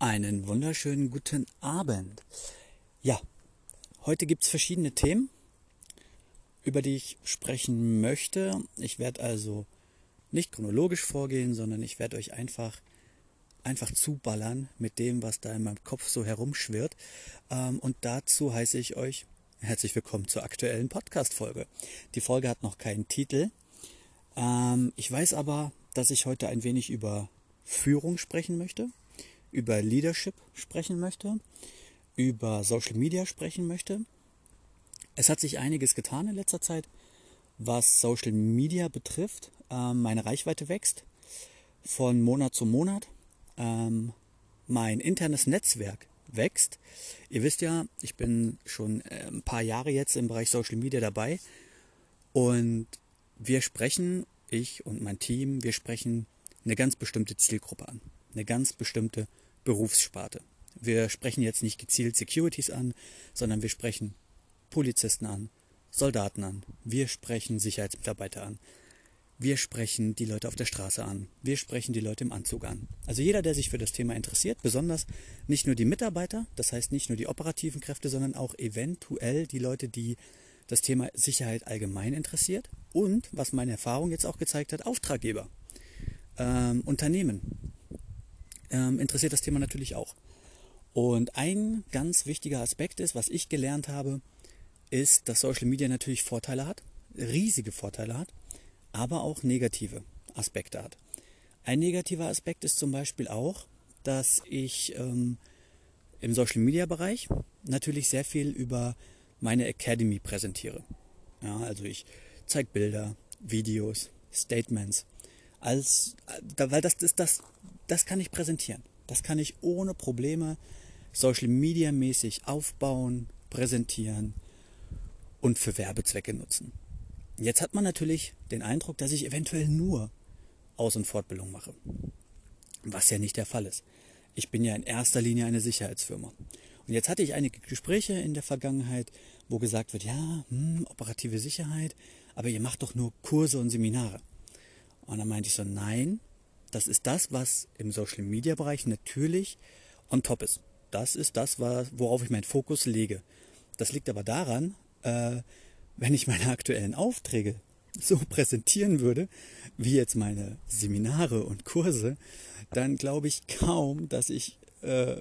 Einen wunderschönen guten Abend. Ja, heute gibt es verschiedene Themen, über die ich sprechen möchte. Ich werde also nicht chronologisch vorgehen, sondern ich werde euch einfach, einfach zuballern mit dem, was da in meinem Kopf so herumschwirrt. Ähm, und dazu heiße ich euch herzlich willkommen zur aktuellen Podcast-Folge. Die Folge hat noch keinen Titel. Ähm, ich weiß aber, dass ich heute ein wenig über Führung sprechen möchte über Leadership sprechen möchte, über Social Media sprechen möchte. Es hat sich einiges getan in letzter Zeit, was Social Media betrifft. Ähm, meine Reichweite wächst von Monat zu Monat. Ähm, mein internes Netzwerk wächst. Ihr wisst ja, ich bin schon äh, ein paar Jahre jetzt im Bereich Social Media dabei und wir sprechen, ich und mein Team, wir sprechen eine ganz bestimmte Zielgruppe an, eine ganz bestimmte Berufssparte. Wir sprechen jetzt nicht gezielt Securities an, sondern wir sprechen Polizisten an, Soldaten an, wir sprechen Sicherheitsmitarbeiter an, wir sprechen die Leute auf der Straße an, wir sprechen die Leute im Anzug an. Also jeder, der sich für das Thema interessiert, besonders nicht nur die Mitarbeiter, das heißt nicht nur die operativen Kräfte, sondern auch eventuell die Leute, die das Thema Sicherheit allgemein interessiert und, was meine Erfahrung jetzt auch gezeigt hat, Auftraggeber, ähm, Unternehmen, ähm, interessiert das Thema natürlich auch. Und ein ganz wichtiger Aspekt ist, was ich gelernt habe, ist, dass Social Media natürlich Vorteile hat, riesige Vorteile hat, aber auch negative Aspekte hat. Ein negativer Aspekt ist zum Beispiel auch, dass ich ähm, im Social Media Bereich natürlich sehr viel über meine Academy präsentiere. Ja, also ich zeige Bilder, Videos, Statements, als, weil das ist das das kann ich präsentieren. Das kann ich ohne Probleme Social Media mäßig aufbauen, präsentieren und für Werbezwecke nutzen. Jetzt hat man natürlich den Eindruck, dass ich eventuell nur Aus- und Fortbildung mache. Was ja nicht der Fall ist. Ich bin ja in erster Linie eine Sicherheitsfirma. Und jetzt hatte ich einige Gespräche in der Vergangenheit, wo gesagt wird, ja, hm, operative Sicherheit, aber ihr macht doch nur Kurse und Seminare. Und dann meinte ich so, nein, das ist das, was im Social Media Bereich natürlich on top ist. Das ist das, worauf ich meinen Fokus lege. Das liegt aber daran, äh, wenn ich meine aktuellen Aufträge so präsentieren würde, wie jetzt meine Seminare und Kurse, dann glaube ich kaum, dass ich äh,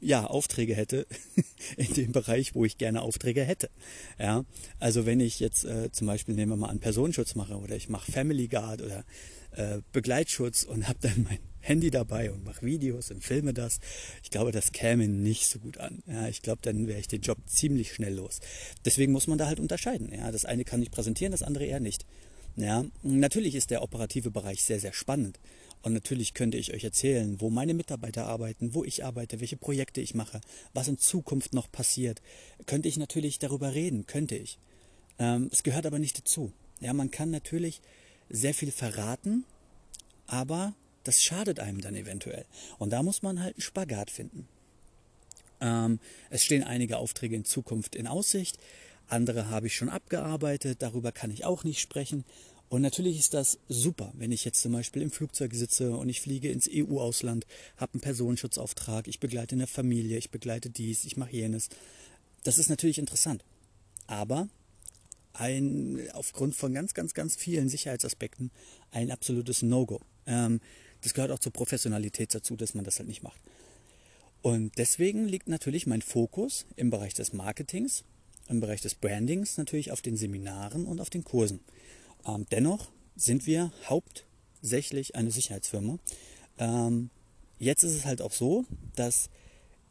ja, Aufträge hätte in dem Bereich, wo ich gerne Aufträge hätte. Ja, also wenn ich jetzt äh, zum Beispiel nehmen wir mal an Personenschutz mache oder ich mache Family Guard oder äh, Begleitschutz und habe dann mein Handy dabei und mache Videos und filme das. Ich glaube, das käme nicht so gut an. Ja, ich glaube, dann wäre ich den Job ziemlich schnell los. Deswegen muss man da halt unterscheiden. Ja, das eine kann ich präsentieren, das andere eher nicht. Ja, natürlich ist der operative Bereich sehr, sehr spannend. Und natürlich könnte ich euch erzählen, wo meine Mitarbeiter arbeiten, wo ich arbeite, welche Projekte ich mache, was in Zukunft noch passiert. Könnte ich natürlich darüber reden, könnte ich. Ähm, es gehört aber nicht dazu. Ja, man kann natürlich sehr viel verraten, aber das schadet einem dann eventuell. Und da muss man halt einen Spagat finden. Ähm, es stehen einige Aufträge in Zukunft in Aussicht, andere habe ich schon abgearbeitet, darüber kann ich auch nicht sprechen. Und natürlich ist das super, wenn ich jetzt zum Beispiel im Flugzeug sitze und ich fliege ins EU-Ausland, habe einen Personenschutzauftrag, ich begleite eine Familie, ich begleite dies, ich mache jenes. Das ist natürlich interessant. Aber ein, aufgrund von ganz, ganz, ganz vielen Sicherheitsaspekten ein absolutes No-Go. Ähm, das gehört auch zur Professionalität dazu, dass man das halt nicht macht. Und deswegen liegt natürlich mein Fokus im Bereich des Marketings, im Bereich des Brandings natürlich auf den Seminaren und auf den Kursen. Ähm, dennoch sind wir hauptsächlich eine Sicherheitsfirma. Ähm, jetzt ist es halt auch so, dass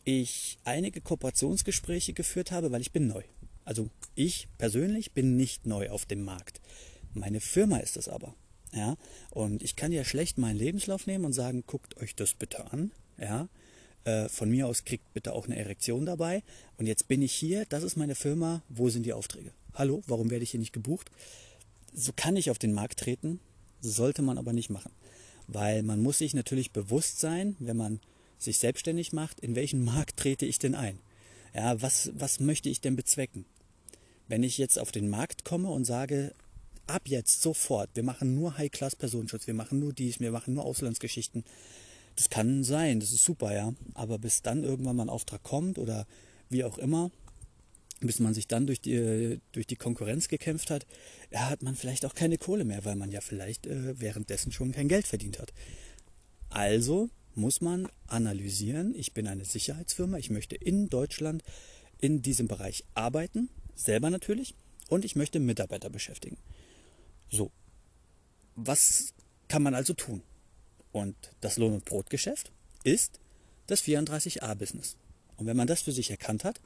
ich einige Kooperationsgespräche geführt habe, weil ich bin neu. Also ich persönlich bin nicht neu auf dem Markt. Meine Firma ist es aber. Ja, und ich kann ja schlecht meinen Lebenslauf nehmen und sagen, guckt euch das bitte an. Ja, äh, von mir aus kriegt bitte auch eine Erektion dabei. Und jetzt bin ich hier, das ist meine Firma, wo sind die Aufträge? Hallo, warum werde ich hier nicht gebucht? So kann ich auf den Markt treten, sollte man aber nicht machen. Weil man muss sich natürlich bewusst sein, wenn man sich selbstständig macht, in welchen Markt trete ich denn ein? Ja, was, was möchte ich denn bezwecken? Wenn ich jetzt auf den Markt komme und sage, ab jetzt sofort, wir machen nur High-Class-Personenschutz, wir machen nur dies, wir machen nur Auslandsgeschichten, Das kann sein, das ist super, ja. Aber bis dann irgendwann mal ein Auftrag kommt oder wie auch immer, bis man sich dann durch die, durch die Konkurrenz gekämpft hat, ja, hat man vielleicht auch keine Kohle mehr, weil man ja vielleicht äh, währenddessen schon kein Geld verdient hat. Also muss man analysieren, ich bin eine Sicherheitsfirma, ich möchte in Deutschland in diesem Bereich arbeiten, selber natürlich, und ich möchte Mitarbeiter beschäftigen. So, was kann man also tun? Und das Lohn- und Brotgeschäft ist das 34a-Business. Und wenn man das für sich erkannt hat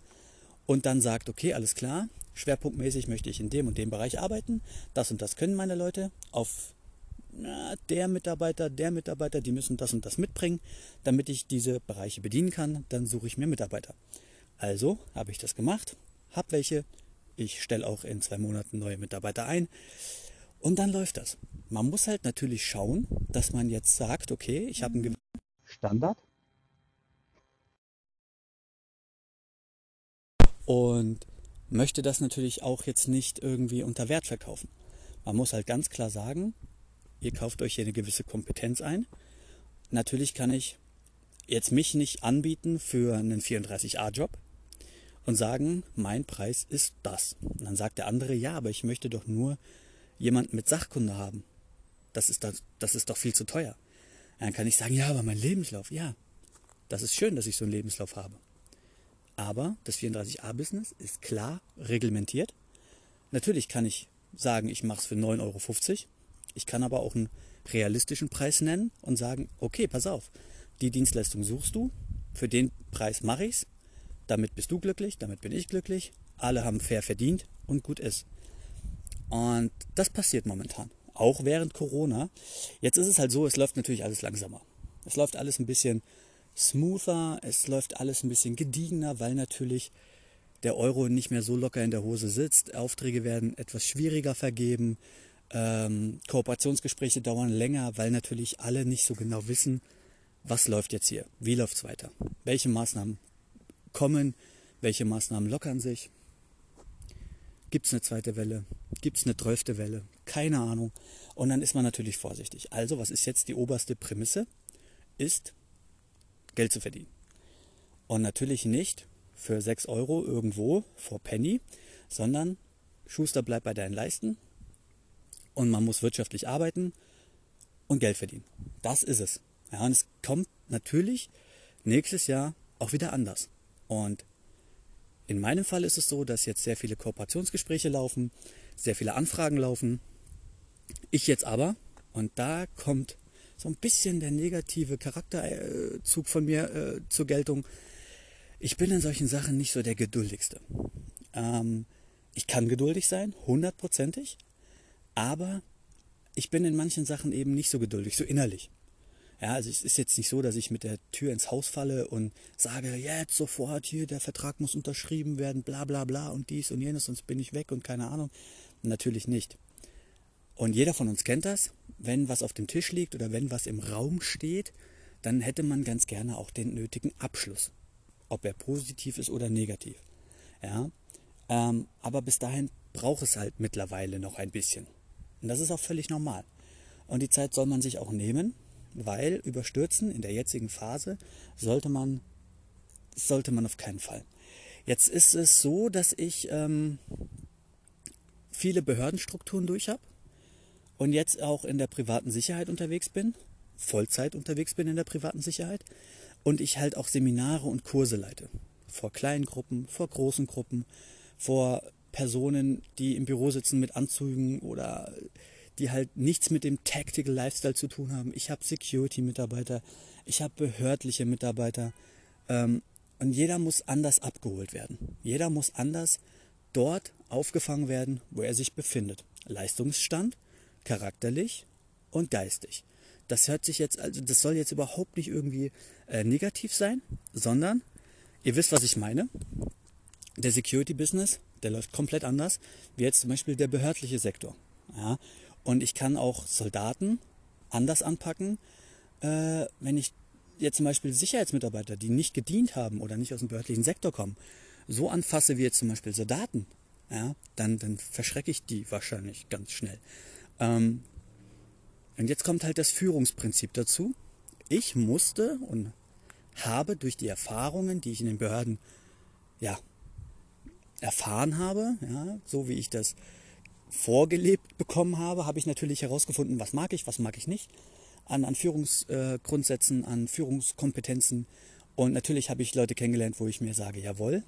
und dann sagt, okay, alles klar, schwerpunktmäßig möchte ich in dem und dem Bereich arbeiten, das und das können meine Leute, auf na, der Mitarbeiter, der Mitarbeiter, die müssen das und das mitbringen, damit ich diese Bereiche bedienen kann, dann suche ich mir Mitarbeiter. Also habe ich das gemacht, habe welche, ich stelle auch in zwei Monaten neue Mitarbeiter ein und dann läuft das. Man muss halt natürlich schauen, dass man jetzt sagt, okay, ich habe einen gewissen Standard. Und möchte das natürlich auch jetzt nicht irgendwie unter Wert verkaufen. Man muss halt ganz klar sagen, ihr kauft euch hier eine gewisse Kompetenz ein. Natürlich kann ich jetzt mich nicht anbieten für einen 34a-Job und sagen, mein Preis ist das. Und dann sagt der andere, ja, aber ich möchte doch nur jemanden mit Sachkunde haben. Das ist, das, das ist doch viel zu teuer. Dann kann ich sagen, ja, aber mein Lebenslauf, ja, das ist schön, dass ich so einen Lebenslauf habe. Aber das 34a-Business ist klar reglementiert. Natürlich kann ich sagen, ich mache es für 9,50 Euro. Ich kann aber auch einen realistischen Preis nennen und sagen, okay, pass auf, die Dienstleistung suchst du, für den Preis mache ich es, damit bist du glücklich, damit bin ich glücklich, alle haben fair verdient und gut ist. Und das passiert momentan, auch während Corona. Jetzt ist es halt so, es läuft natürlich alles langsamer. Es läuft alles ein bisschen smoother, es läuft alles ein bisschen gediegener, weil natürlich der Euro nicht mehr so locker in der Hose sitzt. Aufträge werden etwas schwieriger vergeben. Ähm, Kooperationsgespräche dauern länger, weil natürlich alle nicht so genau wissen, was läuft jetzt hier, wie läuft es weiter, welche Maßnahmen kommen, welche Maßnahmen lockern sich. Gibt es eine zweite Welle? Gibt es eine zwölfte Welle? Keine Ahnung. Und dann ist man natürlich vorsichtig. Also, was ist jetzt die oberste Prämisse? Ist Geld zu verdienen. Und natürlich nicht für 6 Euro irgendwo vor Penny, sondern Schuster bleibt bei deinen Leisten und man muss wirtschaftlich arbeiten und Geld verdienen. Das ist es. Ja, und es kommt natürlich nächstes Jahr auch wieder anders. Und in meinem Fall ist es so, dass jetzt sehr viele Kooperationsgespräche laufen, sehr viele Anfragen laufen. Ich jetzt aber, und da kommt so ein bisschen der negative Charakterzug von mir äh, zur Geltung, ich bin in solchen Sachen nicht so der geduldigste. Ähm, ich kann geduldig sein, hundertprozentig, aber ich bin in manchen Sachen eben nicht so geduldig, so innerlich. Ja, also es ist jetzt nicht so, dass ich mit der Tür ins Haus falle und sage, jetzt sofort hier, der Vertrag muss unterschrieben werden, bla bla bla und dies und jenes, sonst bin ich weg und keine Ahnung. Natürlich nicht. Und jeder von uns kennt das, wenn was auf dem Tisch liegt oder wenn was im Raum steht, dann hätte man ganz gerne auch den nötigen Abschluss, ob er positiv ist oder negativ. Ja, ähm, aber bis dahin braucht es halt mittlerweile noch ein bisschen. Und das ist auch völlig normal. Und die Zeit soll man sich auch nehmen, weil überstürzen in der jetzigen Phase sollte man, sollte man auf keinen Fall. Jetzt ist es so, dass ich ähm, viele Behördenstrukturen durch habe und jetzt auch in der privaten Sicherheit unterwegs bin, Vollzeit unterwegs bin in der privaten Sicherheit und ich halt auch Seminare und Kurse leite. Vor kleinen Gruppen, vor großen Gruppen, vor Personen, die im Büro sitzen mit Anzügen oder die halt nichts mit dem Tactical Lifestyle zu tun haben. Ich habe Security-Mitarbeiter, ich habe behördliche Mitarbeiter ähm, und jeder muss anders abgeholt werden. Jeder muss anders dort aufgefangen werden, wo er sich befindet. Leistungsstand, charakterlich und geistig. Das hört sich jetzt, also das soll jetzt überhaupt nicht irgendwie äh, negativ sein, sondern ihr wisst, was ich meine. Der Security-Business, der läuft komplett anders, wie jetzt zum Beispiel der behördliche Sektor. Ja? Und ich kann auch Soldaten anders anpacken, äh, wenn ich jetzt zum Beispiel Sicherheitsmitarbeiter, die nicht gedient haben oder nicht aus dem behördlichen Sektor kommen, so anfasse wie jetzt zum Beispiel Soldaten, ja, dann, dann verschrecke ich die wahrscheinlich ganz schnell. Ähm, und jetzt kommt halt das Führungsprinzip dazu. ich musste und habe durch die Erfahrungen, die ich in den Behörden ja, erfahren habe, ja, so wie ich das vorgelebt bekommen habe, habe ich natürlich herausgefunden, was mag ich, was mag ich nicht an, an Führungsgrundsätzen, an Führungskompetenzen. Und natürlich habe ich Leute kennengelernt, wo ich mir sage, jawohl,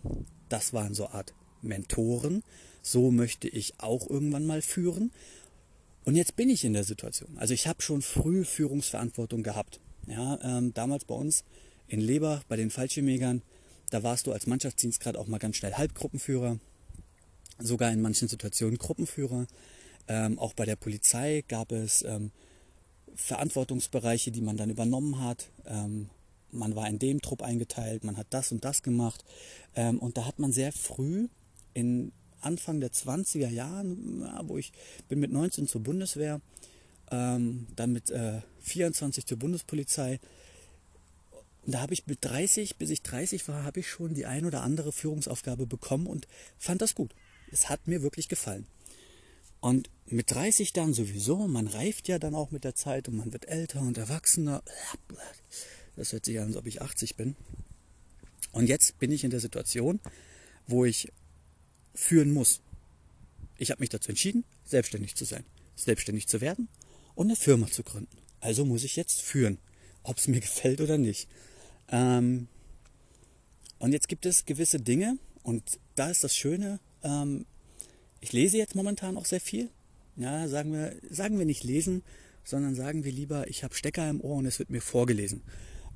das waren so Art Mentoren, so möchte ich auch irgendwann mal führen. Und jetzt bin ich in der Situation. Also ich habe schon früh Führungsverantwortung gehabt. Ja, ähm, damals bei uns in Leber, bei den Fallschirmjägern, da warst du als Mannschaftsdienstgrad auch mal ganz schnell Halbgruppenführer, sogar in manchen Situationen Gruppenführer. Ähm, auch bei der Polizei gab es ähm, Verantwortungsbereiche, die man dann übernommen hat. Ähm, man war in dem Trupp eingeteilt, man hat das und das gemacht. Ähm, und da hat man sehr früh in Anfang der 20er Jahren, ja, wo ich bin mit 19 zur Bundeswehr, ähm, dann mit äh, 24 zur Bundespolizei. Und da habe ich mit 30, bis ich 30 war, habe ich schon die ein oder andere Führungsaufgabe bekommen und fand das gut. Es hat mir wirklich gefallen. Und mit 30 dann sowieso, man reift ja dann auch mit der Zeit und man wird älter und erwachsener. Das hört sich an, als ob ich 80 bin. Und jetzt bin ich in der Situation, wo ich führen muss. Ich habe mich dazu entschieden, selbstständig zu sein, selbstständig zu werden und eine Firma zu gründen. Also muss ich jetzt führen, ob es mir gefällt oder nicht. Ähm, und jetzt gibt es gewisse Dinge und da ist das Schöne, ähm, ich lese jetzt momentan auch sehr viel. Ja, sagen wir, sagen wir nicht lesen, sondern sagen wir lieber, ich habe Stecker im Ohr und es wird mir vorgelesen.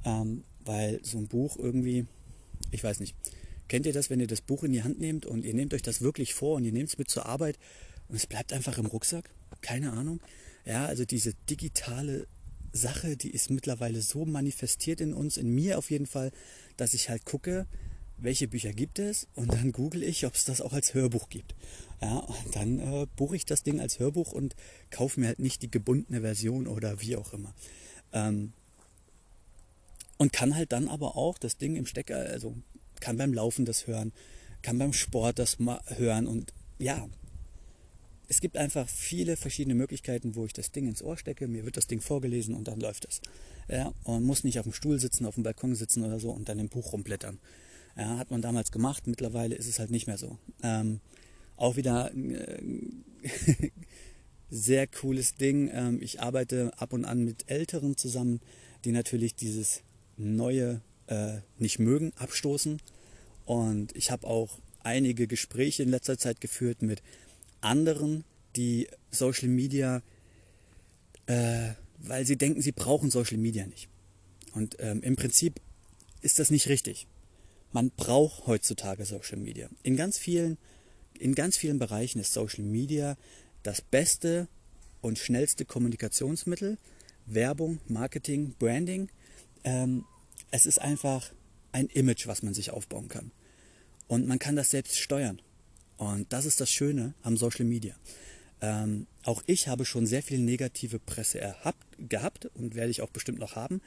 Ähm, weil so ein Buch irgendwie, ich weiß nicht, kennt ihr das, wenn ihr das Buch in die Hand nehmt und ihr nehmt euch das wirklich vor und ihr nehmt es mit zur Arbeit und es bleibt einfach im Rucksack? Keine Ahnung. Ja, also diese digitale Sache, die ist mittlerweile so manifestiert in uns, in mir auf jeden Fall, dass ich halt gucke, welche Bücher gibt es und dann google ich, ob es das auch als Hörbuch gibt. Ja, und dann äh, buche ich das Ding als Hörbuch und kaufe mir halt nicht die gebundene Version oder wie auch immer. Ähm, und kann halt dann aber auch das Ding im Stecker, also kann beim Laufen das hören, kann beim Sport das hören und ja, es gibt einfach viele verschiedene Möglichkeiten, wo ich das Ding ins Ohr stecke, mir wird das Ding vorgelesen und dann läuft es. Ja, und muss nicht auf dem Stuhl sitzen, auf dem Balkon sitzen oder so und dann im Buch rumblättern. Ja, hat man damals gemacht, mittlerweile ist es halt nicht mehr so. Ähm, auch wieder äh, sehr cooles Ding. Ähm, ich arbeite ab und an mit Älteren zusammen, die natürlich dieses Neue äh, nicht mögen, abstoßen. Und ich habe auch einige Gespräche in letzter Zeit geführt mit anderen, die Social Media, äh, weil sie denken, sie brauchen Social Media nicht. Und ähm, im Prinzip ist das nicht richtig. Man braucht heutzutage Social Media. In ganz vielen, in ganz vielen Bereichen ist Social Media das beste und schnellste Kommunikationsmittel. Werbung, Marketing, Branding. Ähm, es ist einfach ein Image, was man sich aufbauen kann. Und man kann das selbst steuern. Und das ist das Schöne am Social Media. Ähm, auch ich habe schon sehr viel negative Presse erhabt, gehabt und werde ich auch bestimmt noch haben.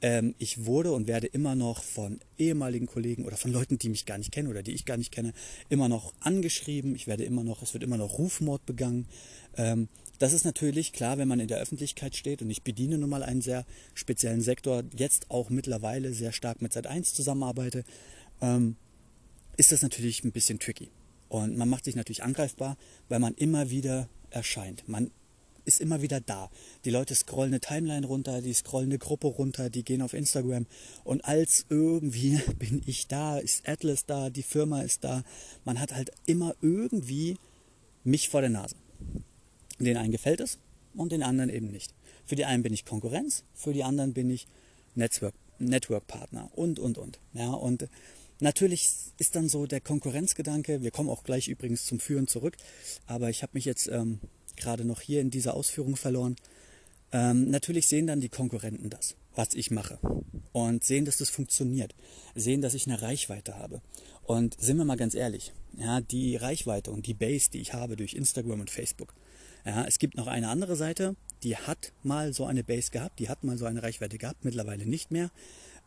Ähm, ich wurde und werde immer noch von ehemaligen Kollegen oder von Leuten, die mich gar nicht kennen oder die ich gar nicht kenne, immer noch angeschrieben. Ich werde immer noch, es wird immer noch Rufmord begangen. Ähm, das ist natürlich klar, wenn man in der Öffentlichkeit steht und ich bediene nun mal einen sehr speziellen Sektor, jetzt auch mittlerweile sehr stark mit Sat1 zusammenarbeite, ähm, ist das natürlich ein bisschen tricky. Und man macht sich natürlich angreifbar, weil man immer wieder erscheint. Man ist immer wieder da. Die Leute scrollen eine Timeline runter, die scrollen eine Gruppe runter, die gehen auf Instagram und als irgendwie bin ich da, ist Atlas da, die Firma ist da. Man hat halt immer irgendwie mich vor der Nase. Den einen gefällt es und den anderen eben nicht. Für die einen bin ich Konkurrenz, für die anderen bin ich Netzwerk, Network Partner und und und. Ja, und Natürlich ist dann so der Konkurrenzgedanke, wir kommen auch gleich übrigens zum Führen zurück, aber ich habe mich jetzt ähm, gerade noch hier in dieser Ausführung verloren. Ähm, natürlich sehen dann die Konkurrenten das, was ich mache und sehen, dass das funktioniert, sehen, dass ich eine Reichweite habe. Und sind wir mal ganz ehrlich, ja, die Reichweite und die Base, die ich habe durch Instagram und Facebook. Ja, es gibt noch eine andere Seite, die hat mal so eine Base gehabt, die hat mal so eine Reichweite gehabt, mittlerweile nicht mehr.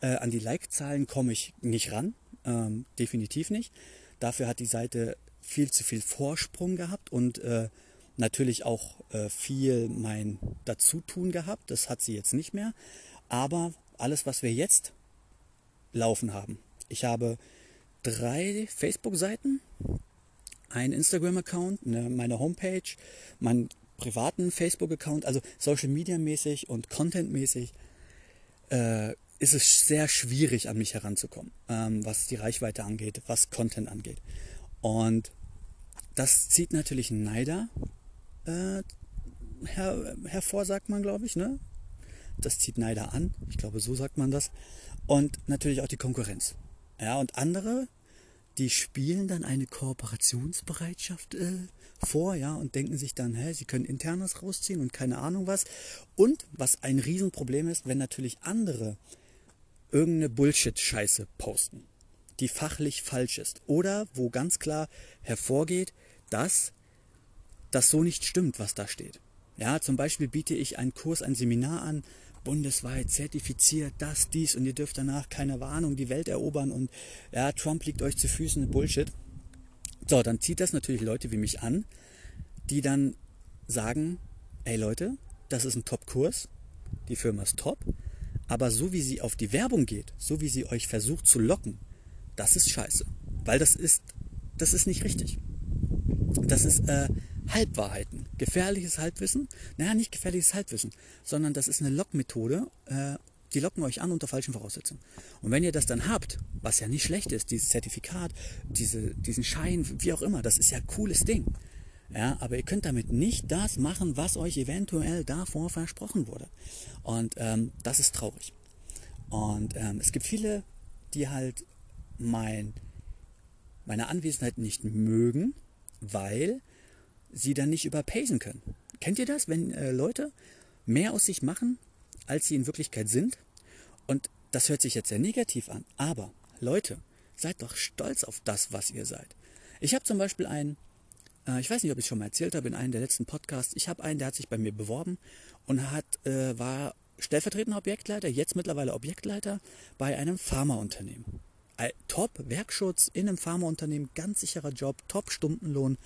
Äh, an die Like-Zahlen komme ich nicht ran, ähm, definitiv nicht. Dafür hat die Seite viel zu viel Vorsprung gehabt und äh, natürlich auch äh, viel mein Dazutun gehabt. Das hat sie jetzt nicht mehr. Aber alles, was wir jetzt laufen haben. Ich habe drei Facebook-Seiten, einen Instagram-Account, ne, meine Homepage, meinen privaten Facebook-Account, also Social Media-mäßig und Content-mäßig äh, ist es sehr schwierig, an mich heranzukommen, ähm, was die Reichweite angeht, was Content angeht. Und das zieht natürlich Neider äh, her, hervor, sagt man, glaube ich. Ne? Das zieht Neider an. Ich glaube, so sagt man das. Und natürlich auch die Konkurrenz. Ja, und andere, die spielen dann eine Kooperationsbereitschaft äh, vor, ja, und denken sich dann, hä, sie können internes rausziehen und keine Ahnung was. Und was ein Riesenproblem ist, wenn natürlich andere irgendeine Bullshit-Scheiße posten, die fachlich falsch ist. Oder wo ganz klar hervorgeht, dass das so nicht stimmt, was da steht. Ja, zum Beispiel biete ich einen Kurs, ein Seminar an, bundesweit zertifiziert, das, dies und ihr dürft danach, keine Warnung, die Welt erobern und ja, Trump liegt euch zu Füßen, Bullshit. So, dann zieht das natürlich Leute wie mich an, die dann sagen, ey Leute, das ist ein Top-Kurs, die Firma ist top, aber so wie sie auf die Werbung geht, so wie sie euch versucht zu locken, das ist scheiße. Weil das ist, das ist nicht richtig. Das ist äh, Halbwahrheiten. Gefährliches Halbwissen. Naja, nicht gefährliches Halbwissen, sondern das ist eine Lockmethode. Äh, die locken euch an unter falschen Voraussetzungen. Und wenn ihr das dann habt, was ja nicht schlecht ist, dieses Zertifikat, diese, diesen Schein, wie auch immer, das ist ja ein cooles Ding. Ja, aber ihr könnt damit nicht das machen, was euch eventuell davor versprochen wurde. Und ähm, das ist traurig. Und ähm, es gibt viele, die halt mein, meine Anwesenheit nicht mögen, weil sie dann nicht überpacen können. Kennt ihr das, wenn äh, Leute mehr aus sich machen, als sie in Wirklichkeit sind? Und das hört sich jetzt sehr negativ an, aber Leute, seid doch stolz auf das, was ihr seid. Ich habe zum Beispiel einen, äh, ich weiß nicht, ob ich es schon mal erzählt habe in einem der letzten Podcasts, ich habe einen, der hat sich bei mir beworben und hat, äh, war stellvertretender Objektleiter, jetzt mittlerweile Objektleiter bei einem Pharmaunternehmen. Top Werkschutz in einem Pharmaunternehmen, ganz sicherer Job, Top Stundenlohn,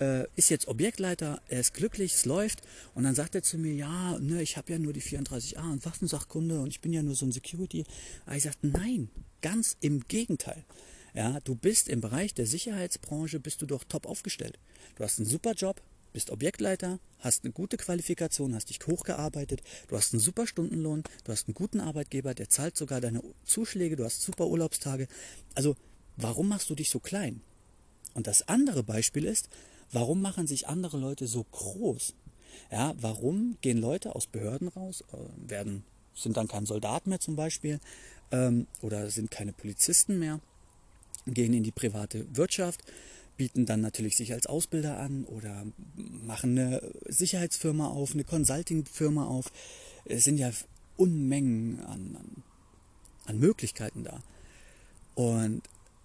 äh, ist jetzt Objektleiter, er ist glücklich, es läuft. Und dann sagt er zu mir, ja, ne, ich habe ja nur die 34a und Waffensachkunde und ich bin ja nur so ein Security. Aber ich sagte, nein, ganz im Gegenteil. Ja, du bist im Bereich der Sicherheitsbranche, bist du doch top aufgestellt. Du hast einen super Job, bist Objektleiter, hast eine gute Qualifikation, hast dich hochgearbeitet, du hast einen super Stundenlohn, du hast einen guten Arbeitgeber, der zahlt sogar deine Zuschläge, du hast super Urlaubstage. Also, warum machst du dich so klein? Und das andere Beispiel ist, Warum machen sich andere Leute so groß? Ja, warum gehen Leute aus Behörden raus, äh, werden, sind dann kein Soldat mehr zum Beispiel ähm, oder sind keine Polizisten mehr, gehen in die private Wirtschaft, bieten dann natürlich sich als Ausbilder an oder machen eine Sicherheitsfirma auf, eine Consulting-Firma auf. Es sind ja Unmengen an, an, an Möglichkeiten da. Und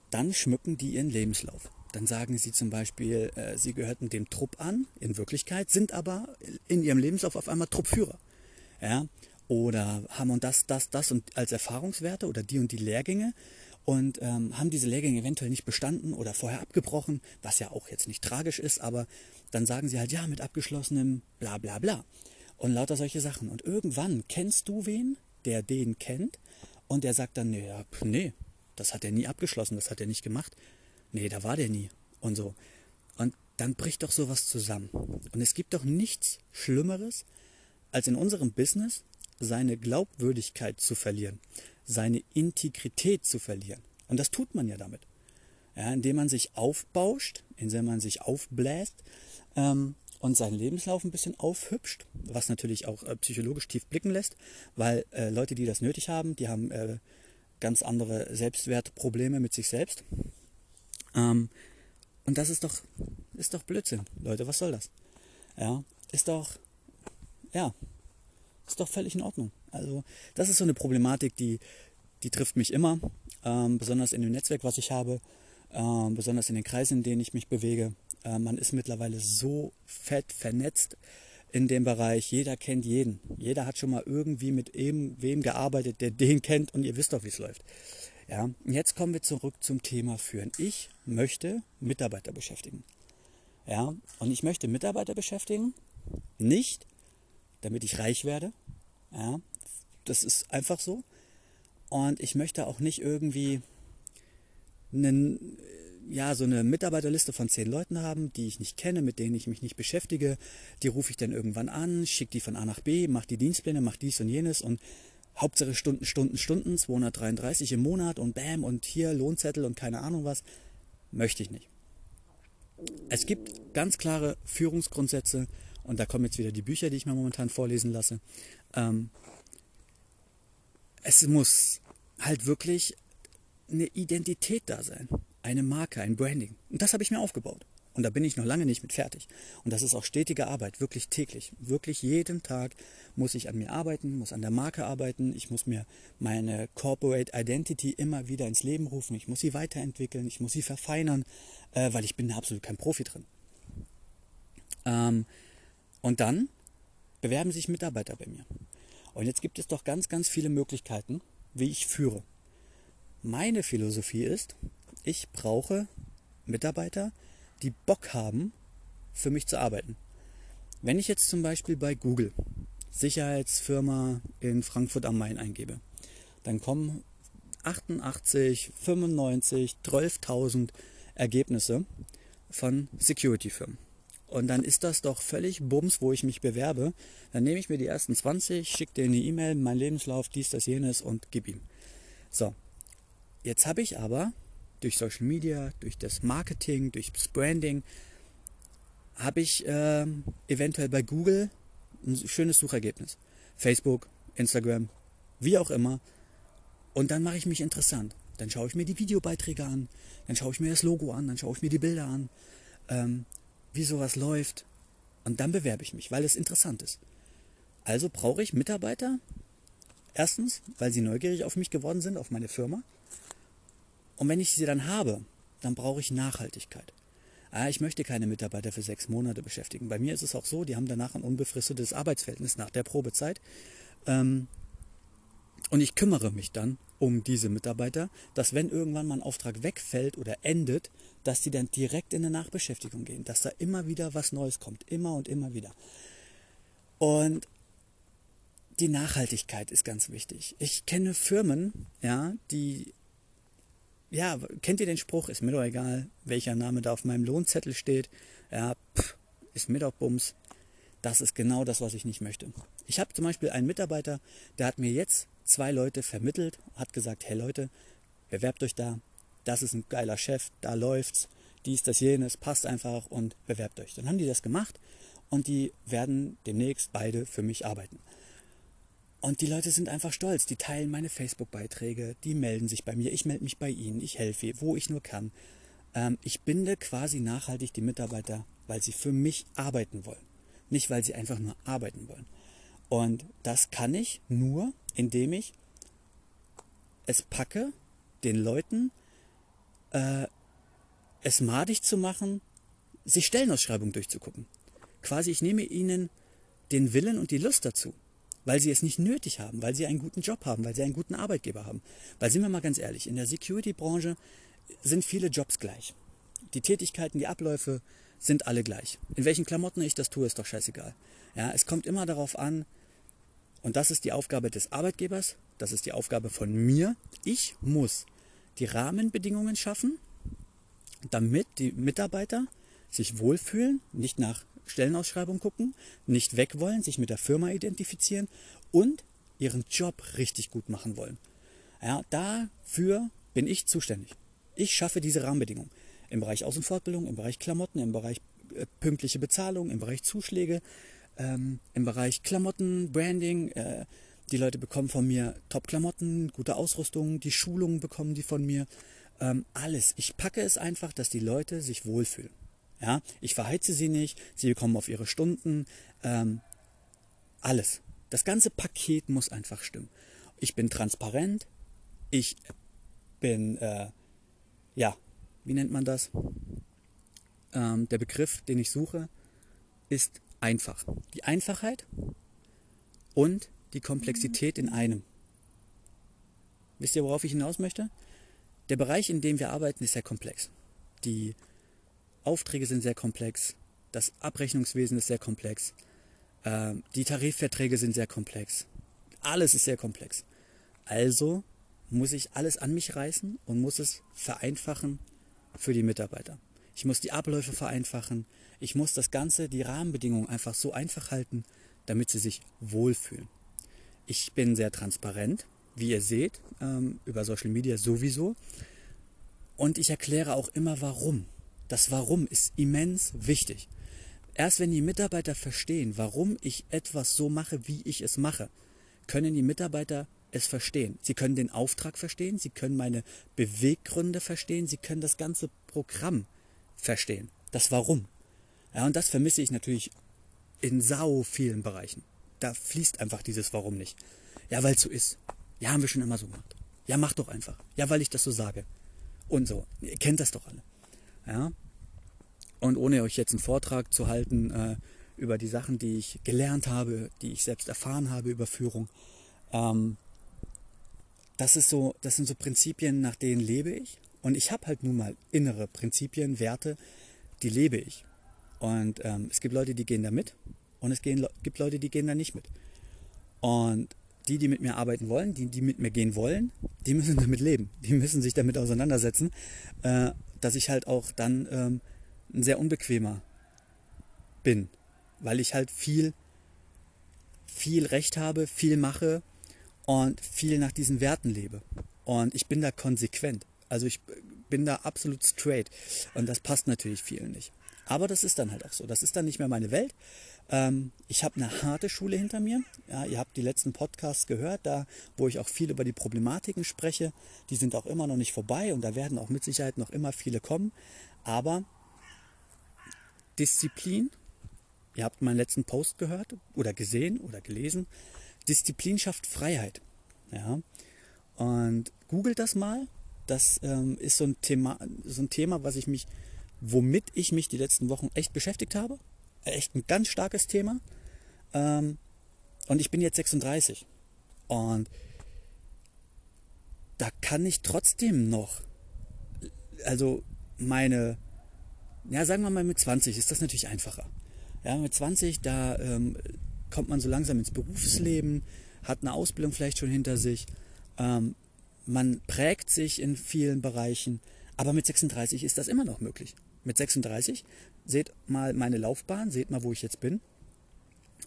dann schmücken die ihren Lebenslauf. Dann sagen sie zum Beispiel, äh, sie gehörten dem Trupp an, in Wirklichkeit, sind aber in ihrem Lebenslauf auf einmal Truppführer. Ja? Oder haben und das, das, das und als Erfahrungswerte oder die und die Lehrgänge und ähm, haben diese Lehrgänge eventuell nicht bestanden oder vorher abgebrochen, was ja auch jetzt nicht tragisch ist, aber dann sagen sie halt, ja, mit abgeschlossenem bla bla bla. Und lauter solche Sachen. Und irgendwann kennst du wen, der den kennt und der sagt dann, ja, nee, das hat er nie abgeschlossen, das hat er nicht gemacht nee, da war der nie und so. Und dann bricht doch sowas zusammen. Und es gibt doch nichts Schlimmeres, als in unserem Business seine Glaubwürdigkeit zu verlieren, seine Integrität zu verlieren. Und das tut man ja damit. Ja, indem man sich aufbauscht, indem man sich aufbläst ähm, und seinen Lebenslauf ein bisschen aufhübscht, was natürlich auch äh, psychologisch tief blicken lässt, weil äh, Leute, die das nötig haben, die haben äh, ganz andere Selbstwertprobleme mit sich selbst. Ähm, und das ist doch, ist doch Blödsinn, Leute, was soll das? Ja, ist doch, ja, ist doch völlig in Ordnung. Also, das ist so eine Problematik, die, die trifft mich immer, ähm, besonders in dem Netzwerk, was ich habe, ähm, besonders in den Kreisen, in denen ich mich bewege. Äh, man ist mittlerweile so fett vernetzt in dem Bereich. Jeder kennt jeden. Jeder hat schon mal irgendwie mit wem gearbeitet, der den kennt und ihr wisst doch, wie es läuft. Ja, jetzt kommen wir zurück zum Thema Führen. Ich möchte Mitarbeiter beschäftigen. Ja, und ich möchte Mitarbeiter beschäftigen, nicht damit ich reich werde. Ja, das ist einfach so. Und ich möchte auch nicht irgendwie einen, ja, so eine Mitarbeiterliste von zehn Leuten haben, die ich nicht kenne, mit denen ich mich nicht beschäftige. Die rufe ich dann irgendwann an, schicke die von A nach B, mache die Dienstpläne, mache dies und jenes und Hauptsache Stunden, Stunden, Stunden, 233 im Monat und bam und hier Lohnzettel und keine Ahnung was. Möchte ich nicht. Es gibt ganz klare Führungsgrundsätze und da kommen jetzt wieder die Bücher, die ich mir momentan vorlesen lasse. Ähm, es muss halt wirklich eine Identität da sein, eine Marke, ein Branding. Und das habe ich mir aufgebaut. Und da bin ich noch lange nicht mit fertig. Und das ist auch stetige Arbeit, wirklich täglich. Wirklich jeden Tag muss ich an mir arbeiten, muss an der Marke arbeiten. Ich muss mir meine Corporate Identity immer wieder ins Leben rufen. Ich muss sie weiterentwickeln, ich muss sie verfeinern, äh, weil ich bin da absolut kein Profi drin. Ähm, und dann bewerben sich Mitarbeiter bei mir. Und jetzt gibt es doch ganz, ganz viele Möglichkeiten, wie ich führe. Meine Philosophie ist, ich brauche Mitarbeiter, die Bock haben, für mich zu arbeiten. Wenn ich jetzt zum Beispiel bei Google Sicherheitsfirma in Frankfurt am Main eingebe, dann kommen 88, 95, 12.000 Ergebnisse von Security-Firmen. Und dann ist das doch völlig Bums, wo ich mich bewerbe. Dann nehme ich mir die ersten 20, schicke dir eine E-Mail, mein Lebenslauf, dies, das, jenes und gib ihm. So, jetzt habe ich aber durch Social Media, durch das Marketing, durch das Branding, habe ich äh, eventuell bei Google ein schönes Suchergebnis. Facebook, Instagram, wie auch immer. Und dann mache ich mich interessant. Dann schaue ich mir die Videobeiträge an, dann schaue ich mir das Logo an, dann schaue ich mir die Bilder an, ähm, wie sowas läuft. Und dann bewerbe ich mich, weil es interessant ist. Also brauche ich Mitarbeiter. Erstens, weil sie neugierig auf mich geworden sind, auf meine Firma. Und wenn ich sie dann habe, dann brauche ich Nachhaltigkeit. Ah, ich möchte keine Mitarbeiter für sechs Monate beschäftigen. Bei mir ist es auch so, die haben danach ein unbefristetes Arbeitsverhältnis nach der Probezeit. Ähm, und ich kümmere mich dann um diese Mitarbeiter, dass wenn irgendwann mal ein Auftrag wegfällt oder endet, dass die dann direkt in eine Nachbeschäftigung gehen, dass da immer wieder was Neues kommt, immer und immer wieder. Und die Nachhaltigkeit ist ganz wichtig. Ich kenne Firmen, ja, die ja, kennt ihr den Spruch? Ist mir doch egal, welcher Name da auf meinem Lohnzettel steht. Ja, pff, ist mir doch Bums. Das ist genau das, was ich nicht möchte. Ich habe zum Beispiel einen Mitarbeiter, der hat mir jetzt zwei Leute vermittelt, hat gesagt, hey Leute, bewerbt euch da, das ist ein geiler Chef, da läuft's, dies, das, jenes, passt einfach und bewerbt euch. Dann haben die das gemacht und die werden demnächst beide für mich arbeiten. Und die Leute sind einfach stolz. Die teilen meine Facebook-Beiträge, die melden sich bei mir, ich melde mich bei ihnen, ich helfe, wo ich nur kann. Ähm, ich binde quasi nachhaltig die Mitarbeiter, weil sie für mich arbeiten wollen. Nicht, weil sie einfach nur arbeiten wollen. Und das kann ich nur, indem ich es packe, den Leuten äh, es madig zu machen, sich Stellenausschreibungen durchzugucken. Quasi, ich nehme ihnen den Willen und die Lust dazu weil sie es nicht nötig haben, weil sie einen guten Job haben, weil sie einen guten Arbeitgeber haben. Weil sind wir mal ganz ehrlich, in der Security-Branche sind viele Jobs gleich. Die Tätigkeiten, die Abläufe sind alle gleich. In welchen Klamotten ich das tue, ist doch scheißegal. Ja, es kommt immer darauf an, und das ist die Aufgabe des Arbeitgebers, das ist die Aufgabe von mir. Ich muss die Rahmenbedingungen schaffen, damit die Mitarbeiter sich wohlfühlen, nicht nach Stellenausschreibung gucken, nicht weg wollen, sich mit der Firma identifizieren und ihren Job richtig gut machen wollen. Ja, dafür bin ich zuständig. Ich schaffe diese Rahmenbedingungen. Im Bereich Außenfortbildung, im Bereich Klamotten, im Bereich äh, pünktliche Bezahlung, im Bereich Zuschläge, ähm, im Bereich Klamotten, Branding. Äh, die Leute bekommen von mir Top-Klamotten, gute Ausrüstung, die Schulungen bekommen die von mir. Ähm, alles. Ich packe es einfach, dass die Leute sich wohlfühlen. Ja, ich verheize sie nicht, sie bekommen auf ihre Stunden, ähm, alles. Das ganze Paket muss einfach stimmen. Ich bin transparent, ich bin, äh, ja, wie nennt man das? Ähm, der Begriff, den ich suche, ist einfach. Die Einfachheit und die Komplexität in einem. Wisst ihr, worauf ich hinaus möchte? Der Bereich, in dem wir arbeiten, ist sehr komplex. Die Aufträge sind sehr komplex, das Abrechnungswesen ist sehr komplex, äh, die Tarifverträge sind sehr komplex, alles ist sehr komplex. Also muss ich alles an mich reißen und muss es vereinfachen für die Mitarbeiter. Ich muss die Abläufe vereinfachen. Ich muss das Ganze, die Rahmenbedingungen einfach so einfach halten, damit sie sich wohlfühlen. Ich bin sehr transparent, wie ihr seht, ähm, über Social Media sowieso. Und ich erkläre auch immer warum. Das Warum ist immens wichtig. Erst wenn die Mitarbeiter verstehen, warum ich etwas so mache, wie ich es mache, können die Mitarbeiter es verstehen. Sie können den Auftrag verstehen, sie können meine Beweggründe verstehen, sie können das ganze Programm verstehen. Das Warum. Ja, und das vermisse ich natürlich in sau vielen Bereichen. Da fließt einfach dieses Warum nicht. Ja, weil es so ist. Ja, haben wir schon immer so gemacht. Ja, mach doch einfach. Ja, weil ich das so sage. Und so. Ihr kennt das doch alle. Ja. Und ohne euch jetzt einen Vortrag zu halten äh, über die Sachen, die ich gelernt habe, die ich selbst erfahren habe über Führung, ähm, das ist so, das sind so Prinzipien, nach denen lebe ich. Und ich habe halt nun mal innere Prinzipien, Werte, die lebe ich. Und ähm, es gibt Leute, die gehen da mit und es gehen, gibt Leute, die gehen da nicht mit. Und die, die mit mir arbeiten wollen, die, die mit mir gehen wollen, die müssen damit leben. Die müssen sich damit auseinandersetzen, äh, dass ich halt auch dann ähm, ein sehr unbequemer bin, weil ich halt viel, viel Recht habe, viel mache und viel nach diesen Werten lebe. Und ich bin da konsequent. Also ich bin da absolut straight. Und das passt natürlich vielen nicht. Aber das ist dann halt auch so. Das ist dann nicht mehr meine Welt. Ähm, ich habe eine harte Schule hinter mir. Ja, ihr habt die letzten Podcasts gehört, da wo ich auch viel über die Problematiken spreche. Die sind auch immer noch nicht vorbei und da werden auch mit Sicherheit noch immer viele kommen. Aber Disziplin, ihr habt meinen letzten Post gehört oder gesehen oder gelesen. Disziplin schafft Freiheit. Ja. Und googelt das mal. Das ähm, ist so ein, Thema, so ein Thema, was ich mich, womit ich mich die letzten Wochen echt beschäftigt habe. Echt ein ganz starkes Thema. Ähm, und ich bin jetzt 36. Und da kann ich trotzdem noch, also meine, ja, sagen wir mal mit 20 ist das natürlich einfacher. Ja, mit 20, da ähm, kommt man so langsam ins Berufsleben, hat eine Ausbildung vielleicht schon hinter sich, ähm, man prägt sich in vielen Bereichen, aber mit 36 ist das immer noch möglich. Mit 36 seht mal meine Laufbahn, seht mal, wo ich jetzt bin.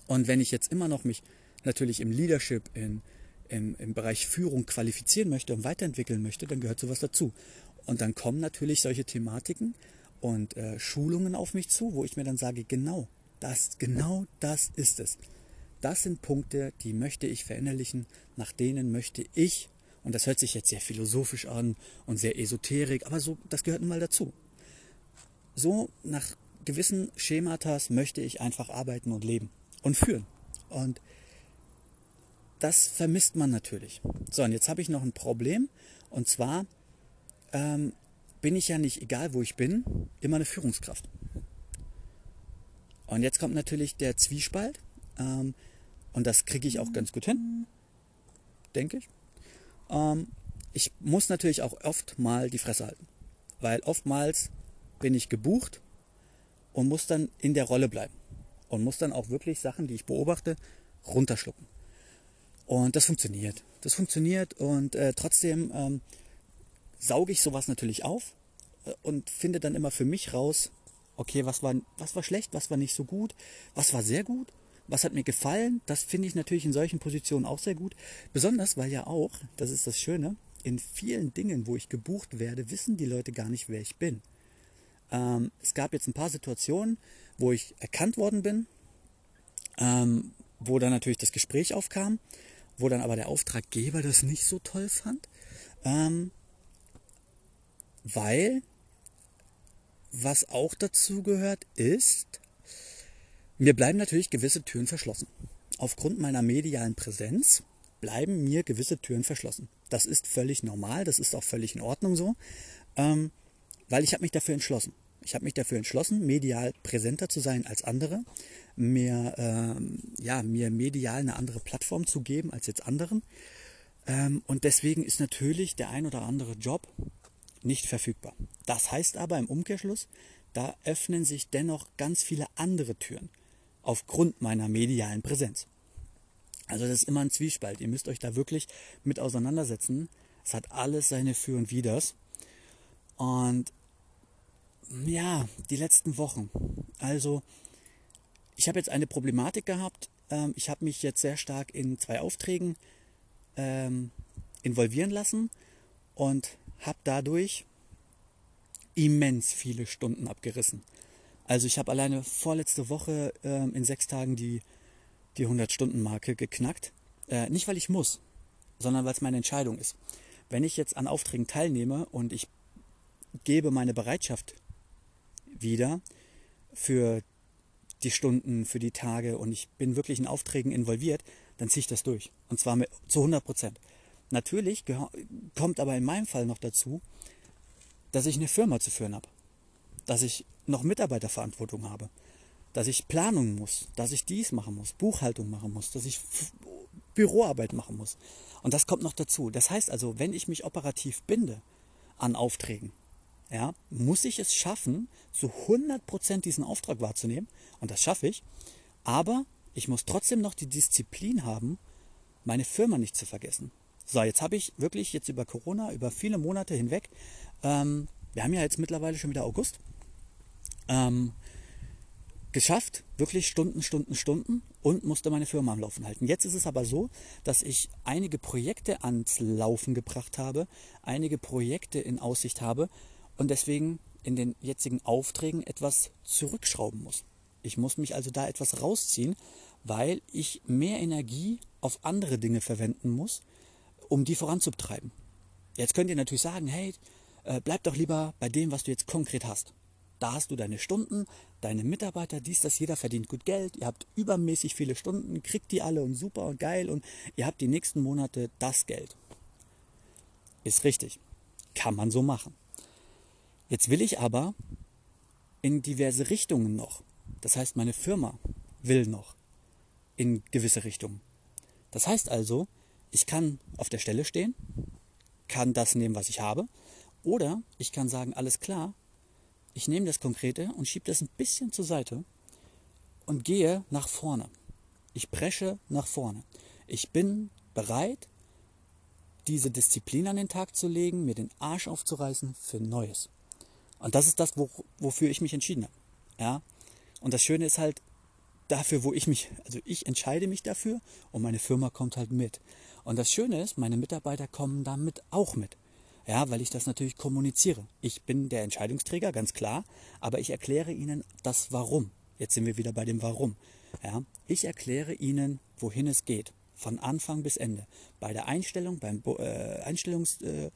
Und wenn ich jetzt immer noch mich natürlich im Leadership, in, im, im Bereich Führung qualifizieren möchte und weiterentwickeln möchte, dann gehört sowas dazu. Und dann kommen natürlich solche Thematiken und äh, Schulungen auf mich zu, wo ich mir dann sage, genau, das, genau das ist es. Das sind Punkte, die möchte ich verinnerlichen, nach denen möchte ich, und das hört sich jetzt sehr philosophisch an und sehr esoterik, aber so, das gehört nun mal dazu. So nach gewissen Schematas möchte ich einfach arbeiten und leben und führen. Und das vermisst man natürlich. So, und jetzt habe ich noch ein Problem. Und zwar ähm, bin ich ja nicht, egal wo ich bin, immer eine Führungskraft. Und jetzt kommt natürlich der Zwiespalt. Ähm, und das kriege ich auch ganz gut hin, denke ich. Ähm, ich muss natürlich auch oft mal die Fresse halten, weil oftmals bin ich gebucht und muss dann in der Rolle bleiben und muss dann auch wirklich Sachen, die ich beobachte, runterschlucken. Und das funktioniert. Das funktioniert und äh, trotzdem ähm, sauge ich sowas natürlich auf äh, und finde dann immer für mich raus, okay, was war, was war schlecht, was war nicht so gut, was war sehr gut was hat mir gefallen? Das finde ich natürlich in solchen Positionen auch sehr gut. Besonders, weil ja auch, das ist das Schöne, in vielen Dingen, wo ich gebucht werde, wissen die Leute gar nicht, wer ich bin. Ähm, es gab jetzt ein paar Situationen, wo ich erkannt worden bin, ähm, wo dann natürlich das Gespräch aufkam, wo dann aber der Auftraggeber das nicht so toll fand, ähm, weil was auch dazu gehört ist, mir bleiben natürlich gewisse Türen verschlossen. Aufgrund meiner medialen Präsenz bleiben mir gewisse Türen verschlossen. Das ist völlig normal, das ist auch völlig in Ordnung so, ähm, weil ich habe mich dafür entschlossen. Ich habe mich dafür entschlossen, medial präsenter zu sein als andere, mir, ähm, ja, mir medial eine andere Plattform zu geben als jetzt anderen. Ähm, und deswegen ist natürlich der ein oder andere Job nicht verfügbar. Das heißt aber im Umkehrschluss, da öffnen sich dennoch ganz viele andere Türen aufgrund meiner medialen Präsenz. Also das ist immer ein Zwiespalt. Ihr müsst euch da wirklich mit auseinandersetzen. Es hat alles seine Für und Widers. Und ja, die letzten Wochen. Also, ich habe jetzt eine Problematik gehabt. Ähm, ich habe mich jetzt sehr stark in zwei Aufträgen ähm, involvieren lassen und habe dadurch immens viele Stunden abgerissen. Also ich habe alleine vorletzte Woche ähm, in sechs Tagen die, die 100-Stunden-Marke geknackt. Äh, nicht, weil ich muss, sondern weil es meine Entscheidung ist. Wenn ich jetzt an Aufträgen teilnehme und ich gebe meine Bereitschaft wieder für die Stunden, für die Tage und ich bin wirklich in Aufträgen involviert, dann ziehe ich das durch. Und zwar mit, zu 100 Prozent. Natürlich kommt aber in meinem Fall noch dazu, dass ich eine Firma zu führen habe. Dass ich noch Mitarbeiterverantwortung habe. Dass ich Planung muss. Dass ich dies machen muss. Buchhaltung machen muss. Dass ich Büroarbeit machen muss. Und das kommt noch dazu. Das heißt also, wenn ich mich operativ binde an Aufträgen, ja, muss ich es schaffen, zu 100% diesen Auftrag wahrzunehmen. Und das schaffe ich. Aber ich muss trotzdem noch die Disziplin haben, meine Firma nicht zu vergessen. So, jetzt habe ich wirklich jetzt über Corona, über viele Monate hinweg, ähm, wir haben ja jetzt mittlerweile schon wieder August, ähm, geschafft, wirklich Stunden, Stunden, Stunden und musste meine Firma am Laufen halten. Jetzt ist es aber so, dass ich einige Projekte ans Laufen gebracht habe, einige Projekte in Aussicht habe und deswegen in den jetzigen Aufträgen etwas zurückschrauben muss. Ich muss mich also da etwas rausziehen, weil ich mehr Energie auf andere Dinge verwenden muss, um die voranzutreiben. Jetzt könnt ihr natürlich sagen, hey, äh, bleib doch lieber bei dem, was du jetzt konkret hast. Da hast du deine Stunden, deine Mitarbeiter, dies, das, jeder verdient gut Geld, ihr habt übermäßig viele Stunden, kriegt die alle und super und geil und ihr habt die nächsten Monate das Geld. Ist richtig. Kann man so machen. Jetzt will ich aber in diverse Richtungen noch. Das heißt, meine Firma will noch in gewisse Richtungen. Das heißt also, ich kann auf der Stelle stehen, kann das nehmen, was ich habe, oder ich kann sagen, alles klar, ich nehme das Konkrete und schiebe das ein bisschen zur Seite und gehe nach vorne. Ich presche nach vorne. Ich bin bereit, diese Disziplin an den Tag zu legen, mir den Arsch aufzureißen für Neues. Und das ist das, wo, wofür ich mich entschieden habe. Ja? Und das Schöne ist halt, dafür, wo ich mich, also ich entscheide mich dafür und meine Firma kommt halt mit. Und das Schöne ist, meine Mitarbeiter kommen damit auch mit. Ja, weil ich das natürlich kommuniziere. Ich bin der Entscheidungsträger, ganz klar, aber ich erkläre ihnen das Warum. Jetzt sind wir wieder bei dem Warum. Ja, ich erkläre ihnen, wohin es geht, von Anfang bis Ende. Bei der Einstellung, beim, äh, Einstellungs, äh,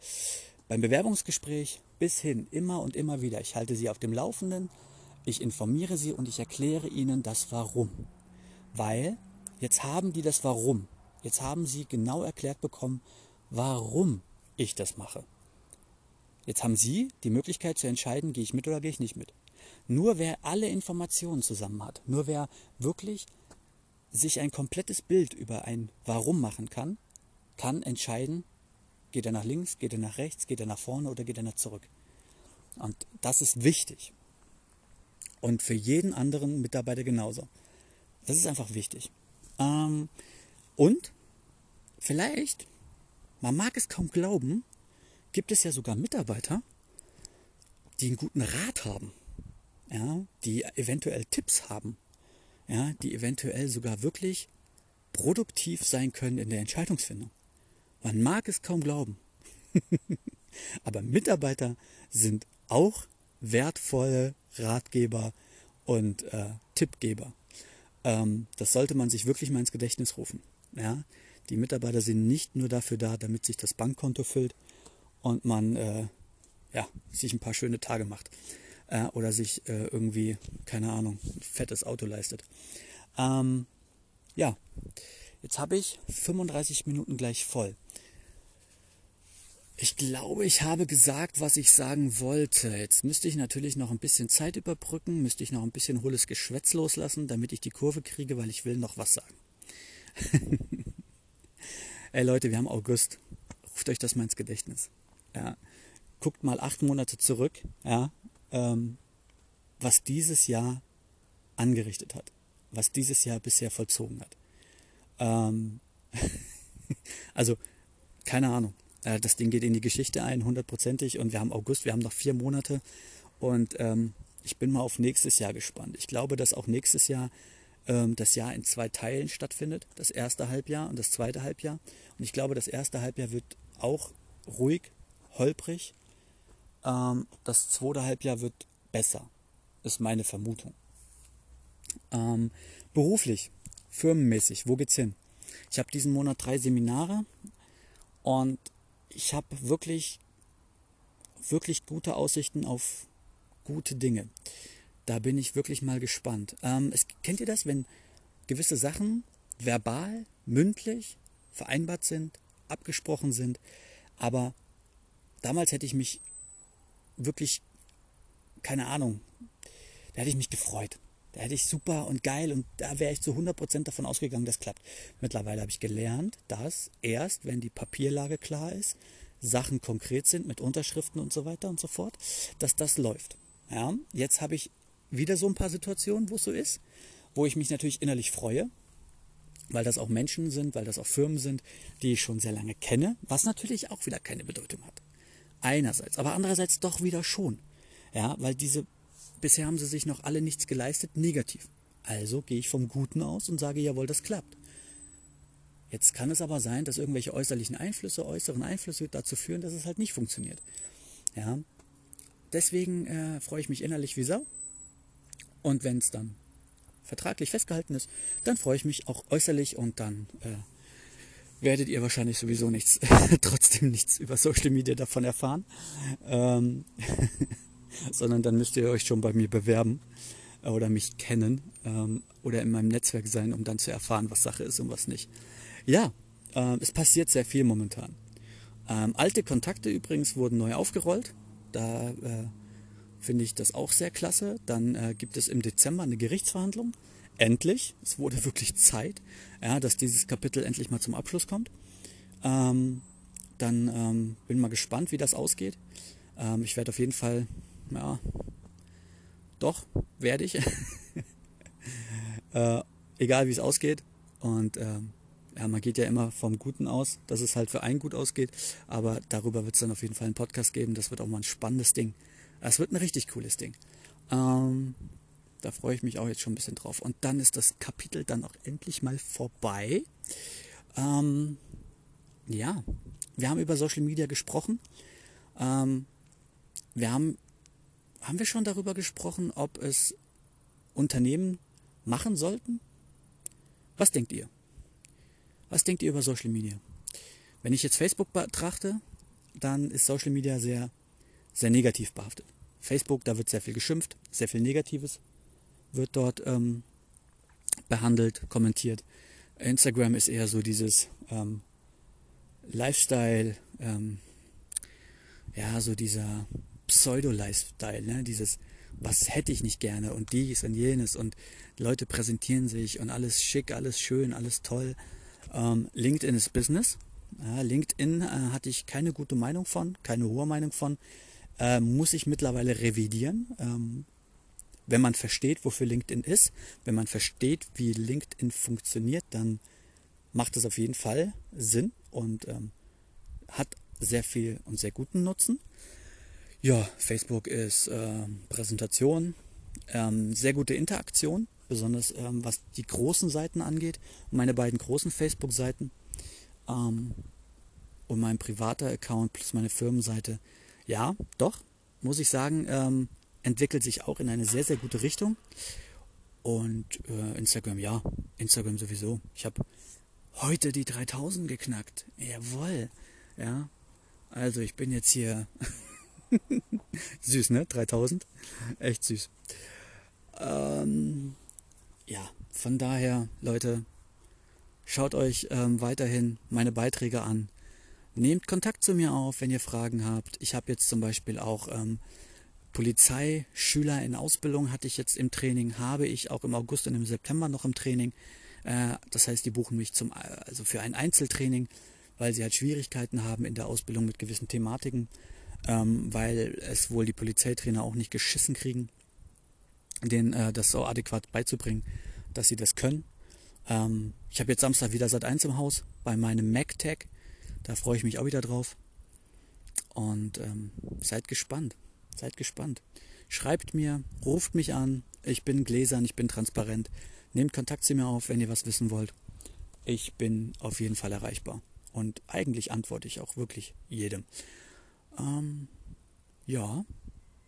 beim Bewerbungsgespräch bis hin, immer und immer wieder. Ich halte sie auf dem Laufenden, ich informiere sie und ich erkläre ihnen das Warum. Weil jetzt haben die das Warum. Jetzt haben sie genau erklärt bekommen, warum ich das mache. Jetzt haben Sie die Möglichkeit zu entscheiden, gehe ich mit oder gehe ich nicht mit. Nur wer alle Informationen zusammen hat, nur wer wirklich sich ein komplettes Bild über ein Warum machen kann, kann entscheiden, geht er nach links, geht er nach rechts, geht er nach vorne oder geht er nach zurück. Und das ist wichtig. Und für jeden anderen Mitarbeiter genauso. Das ist einfach wichtig. Ähm, und vielleicht, man mag es kaum glauben, gibt es ja sogar Mitarbeiter, die einen guten Rat haben, ja, die eventuell Tipps haben, ja, die eventuell sogar wirklich produktiv sein können in der Entscheidungsfindung. Man mag es kaum glauben. Aber Mitarbeiter sind auch wertvolle Ratgeber und äh, Tippgeber. Ähm, das sollte man sich wirklich mal ins Gedächtnis rufen. Ja? Die Mitarbeiter sind nicht nur dafür da, damit sich das Bankkonto füllt, und man äh, ja, sich ein paar schöne Tage macht. Äh, oder sich äh, irgendwie, keine Ahnung, ein fettes Auto leistet. Ähm, ja, jetzt habe ich 35 Minuten gleich voll. Ich glaube, ich habe gesagt, was ich sagen wollte. Jetzt müsste ich natürlich noch ein bisschen Zeit überbrücken, müsste ich noch ein bisschen hohles Geschwätz loslassen, damit ich die Kurve kriege, weil ich will noch was sagen. Ey Leute, wir haben August. Ruft euch das mal ins Gedächtnis. Ja. Guckt mal acht Monate zurück, ja, ähm, was dieses Jahr angerichtet hat, was dieses Jahr bisher vollzogen hat. Ähm, also, keine Ahnung. Äh, das Ding geht in die Geschichte ein, hundertprozentig. Und wir haben August, wir haben noch vier Monate. Und ähm, ich bin mal auf nächstes Jahr gespannt. Ich glaube, dass auch nächstes Jahr ähm, das Jahr in zwei Teilen stattfindet. Das erste Halbjahr und das zweite Halbjahr. Und ich glaube, das erste Halbjahr wird auch ruhig, holprig. Ähm, das zweite Halbjahr wird besser, ist meine Vermutung. Ähm, beruflich, firmenmäßig, wo geht's hin? Ich habe diesen Monat drei Seminare und ich habe wirklich, wirklich gute Aussichten auf gute Dinge. Da bin ich wirklich mal gespannt. Ähm, es, kennt ihr das, wenn gewisse Sachen verbal, mündlich vereinbart sind, abgesprochen sind, aber damals hätte ich mich wirklich, keine Ahnung, da hätte ich mich gefreut. Da hätte ich super und geil und da wäre ich zu 100% davon ausgegangen, das klappt. Mittlerweile habe ich gelernt, dass erst, wenn die Papierlage klar ist, Sachen konkret sind mit Unterschriften und so weiter und so fort, dass das läuft. Ja, jetzt habe ich wieder so ein paar Situationen, wo es so ist, wo ich mich natürlich innerlich freue, weil das auch Menschen sind, weil das auch Firmen sind, die ich schon sehr lange kenne, was natürlich auch wieder keine Bedeutung hat. Einerseits, aber andererseits doch wieder schon. Ja, weil diese, bisher haben sie sich noch alle nichts geleistet, negativ. Also gehe ich vom Guten aus und sage, jawohl, das klappt. Jetzt kann es aber sein, dass irgendwelche äußerlichen Einflüsse, äußeren Einflüsse dazu führen, dass es halt nicht funktioniert. Ja, deswegen äh, freue ich mich innerlich wie Sau. Und wenn es dann vertraglich festgehalten ist, dann freue ich mich auch äußerlich und dann äh, werdet ihr wahrscheinlich sowieso nichts, trotzdem nichts über Social Media davon erfahren, ähm, sondern dann müsst ihr euch schon bei mir bewerben äh, oder mich kennen ähm, oder in meinem Netzwerk sein, um dann zu erfahren, was Sache ist und was nicht. Ja, äh, es passiert sehr viel momentan. Ähm, alte Kontakte übrigens wurden neu aufgerollt. Da äh, finde ich das auch sehr klasse. Dann äh, gibt es im Dezember eine Gerichtsverhandlung. Endlich, es wurde wirklich Zeit, ja, dass dieses Kapitel endlich mal zum Abschluss kommt. Ähm, dann ähm, bin mal gespannt, wie das ausgeht. Ähm, ich werde auf jeden Fall, ja, doch, werde ich. äh, egal wie es ausgeht. Und ähm, ja, man geht ja immer vom Guten aus, dass es halt für einen gut ausgeht. Aber darüber wird es dann auf jeden Fall einen Podcast geben. Das wird auch mal ein spannendes Ding. Es wird ein richtig cooles Ding. Ähm, da freue ich mich auch jetzt schon ein bisschen drauf. Und dann ist das Kapitel dann auch endlich mal vorbei. Ähm, ja, wir haben über Social Media gesprochen. Ähm, wir haben, haben wir schon darüber gesprochen, ob es Unternehmen machen sollten? Was denkt ihr? Was denkt ihr über Social Media? Wenn ich jetzt Facebook betrachte, dann ist Social Media sehr sehr negativ behaftet. Facebook, da wird sehr viel geschimpft, sehr viel Negatives wird dort ähm, behandelt, kommentiert. Instagram ist eher so dieses ähm, Lifestyle, ähm, ja, so dieser Pseudo-Lifestyle, ne? dieses, was hätte ich nicht gerne und dies und jenes und Leute präsentieren sich und alles schick, alles schön, alles toll. Ähm, LinkedIn ist Business. Ja, LinkedIn äh, hatte ich keine gute Meinung von, keine hohe Meinung von äh, muss ich mittlerweile revidieren. Ähm, wenn man versteht, wofür LinkedIn ist, wenn man versteht, wie LinkedIn funktioniert, dann macht es auf jeden Fall Sinn und ähm, hat sehr viel und sehr guten Nutzen. Ja, Facebook ist äh, Präsentation, ähm, sehr gute Interaktion, besonders ähm, was die großen Seiten angeht. Meine beiden großen Facebook-Seiten ähm, und mein privater Account plus meine Firmenseite ja, doch, muss ich sagen, ähm, entwickelt sich auch in eine sehr, sehr gute Richtung. Und äh, Instagram, ja, Instagram sowieso. Ich habe heute die 3000 geknackt. Jawohl. Ja, also ich bin jetzt hier süß, ne? 3000. Echt süß. Ähm, ja, von daher, Leute, schaut euch ähm, weiterhin meine Beiträge an. Nehmt Kontakt zu mir auf, wenn ihr Fragen habt. Ich habe jetzt zum Beispiel auch ähm, Polizeischüler in Ausbildung hatte ich jetzt im Training, habe ich auch im August und im September noch im Training. Äh, das heißt, die buchen mich zum, also für ein Einzeltraining, weil sie halt Schwierigkeiten haben in der Ausbildung mit gewissen Thematiken, ähm, weil es wohl die Polizeitrainer auch nicht geschissen kriegen, denen äh, das so adäquat beizubringen, dass sie das können. Ähm, ich habe jetzt Samstag wieder seit eins im Haus bei meinem MacTag. Da freue ich mich auch wieder drauf. Und ähm, seid gespannt. Seid gespannt. Schreibt mir, ruft mich an. Ich bin gläsern, ich bin transparent. Nehmt Kontakt zu mir auf, wenn ihr was wissen wollt. Ich bin auf jeden Fall erreichbar. Und eigentlich antworte ich auch wirklich jedem. Ähm, ja,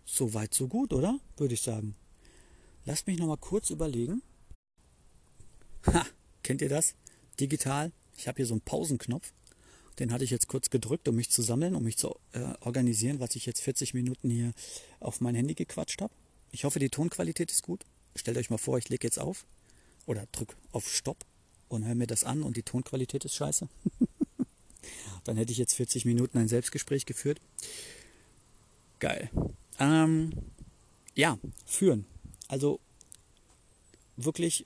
so weit, so gut, oder? Würde ich sagen. Lasst mich nochmal kurz überlegen. Ha, kennt ihr das? Digital. Ich habe hier so einen Pausenknopf. Den hatte ich jetzt kurz gedrückt, um mich zu sammeln, um mich zu äh, organisieren, was ich jetzt 40 Minuten hier auf mein Handy gequatscht habe. Ich hoffe, die Tonqualität ist gut. Stellt euch mal vor, ich lege jetzt auf oder drück auf Stopp und höre mir das an und die Tonqualität ist scheiße. Dann hätte ich jetzt 40 Minuten ein Selbstgespräch geführt. Geil. Ähm, ja, führen. Also wirklich,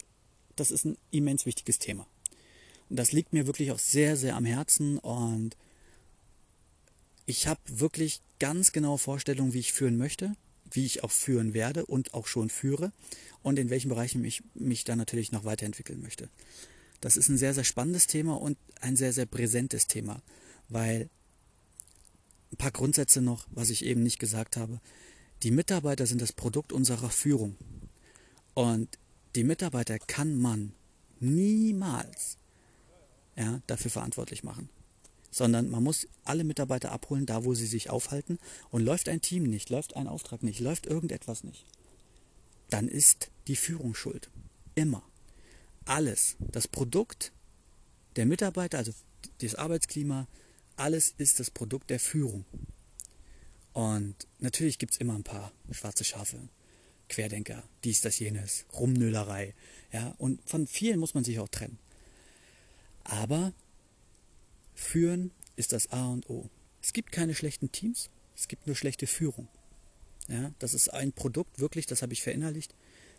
das ist ein immens wichtiges Thema. Und das liegt mir wirklich auch sehr, sehr am Herzen und ich habe wirklich ganz genaue Vorstellungen, wie ich führen möchte, wie ich auch führen werde und auch schon führe und in welchen Bereichen ich mich dann natürlich noch weiterentwickeln möchte. Das ist ein sehr, sehr spannendes Thema und ein sehr, sehr präsentes Thema, weil ein paar Grundsätze noch, was ich eben nicht gesagt habe. Die Mitarbeiter sind das Produkt unserer Führung. Und die Mitarbeiter kann man niemals ja, dafür verantwortlich machen. Sondern man muss alle Mitarbeiter abholen, da wo sie sich aufhalten. Und läuft ein Team nicht, läuft ein Auftrag nicht, läuft irgendetwas nicht, dann ist die Führung schuld. Immer. Alles. Das Produkt der Mitarbeiter, also das Arbeitsklima, alles ist das Produkt der Führung. Und natürlich gibt es immer ein paar schwarze Schafe, Querdenker, dies, das, jenes, Rumnölerei. Ja, und von vielen muss man sich auch trennen. Aber führen ist das A und O. Es gibt keine schlechten Teams, es gibt nur schlechte Führung. Ja, das ist ein Produkt, wirklich, das habe ich verinnerlicht,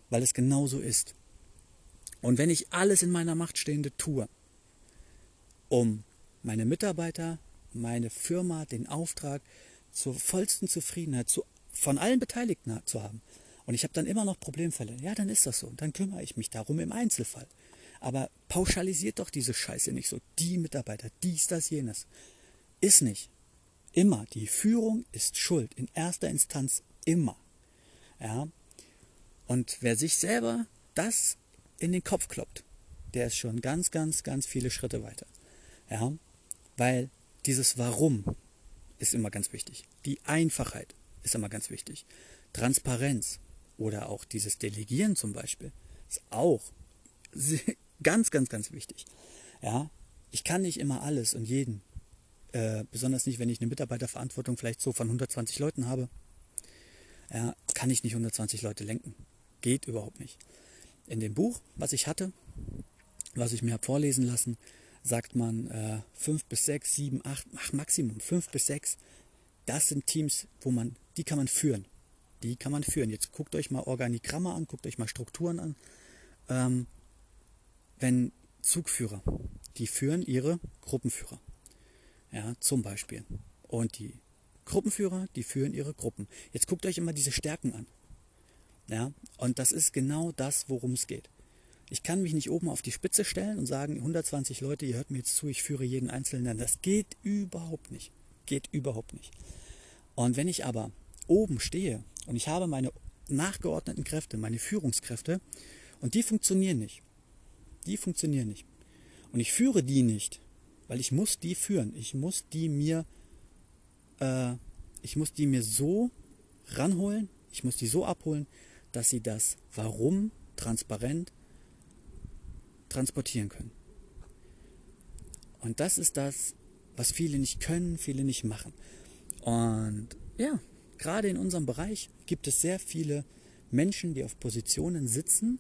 weil es genauso ist. Und wenn ich alles in meiner Macht Stehende tue, um meine Mitarbeiter, meine Firma, den Auftrag zur vollsten Zufriedenheit zu, von allen Beteiligten zu haben, und ich habe dann immer noch Problemfälle, ja, dann ist das so. Dann kümmere ich mich darum im Einzelfall. Aber pauschalisiert doch diese Scheiße nicht so. Die Mitarbeiter, dies, das, jenes. Ist nicht. Immer. Die Führung ist schuld. In erster Instanz immer. Ja. Und wer sich selber das in den Kopf kloppt, der ist schon ganz, ganz, ganz viele Schritte weiter. Ja. Weil dieses Warum ist immer ganz wichtig. Die Einfachheit ist immer ganz wichtig. Transparenz oder auch dieses Delegieren zum Beispiel ist auch Ganz, ganz, ganz wichtig. Ja, ich kann nicht immer alles und jeden, äh, besonders nicht, wenn ich eine Mitarbeiterverantwortung vielleicht so von 120 Leuten habe, ja, kann ich nicht 120 Leute lenken. Geht überhaupt nicht. In dem Buch, was ich hatte, was ich mir habe vorlesen lassen, sagt man äh, 5 bis 6, 7, 8, ach Maximum 5 bis 6. Das sind Teams, wo man, die kann man führen. Die kann man führen. Jetzt guckt euch mal Organigramme an, guckt euch mal Strukturen an. Ähm, wenn Zugführer, die führen ihre Gruppenführer. Ja, zum Beispiel. Und die Gruppenführer, die führen ihre Gruppen. Jetzt guckt euch immer diese Stärken an. Ja, und das ist genau das, worum es geht. Ich kann mich nicht oben auf die Spitze stellen und sagen, 120 Leute, ihr hört mir jetzt zu, ich führe jeden Einzelnen. Das geht überhaupt nicht. Geht überhaupt nicht. Und wenn ich aber oben stehe und ich habe meine nachgeordneten Kräfte, meine Führungskräfte, und die funktionieren nicht, die funktionieren nicht. Und ich führe die nicht, weil ich muss die führen. Ich muss die mir, äh, ich muss die mir so ranholen, ich muss die so abholen, dass sie das Warum transparent transportieren können. Und das ist das, was viele nicht können, viele nicht machen. Und ja, gerade in unserem Bereich gibt es sehr viele Menschen, die auf Positionen sitzen.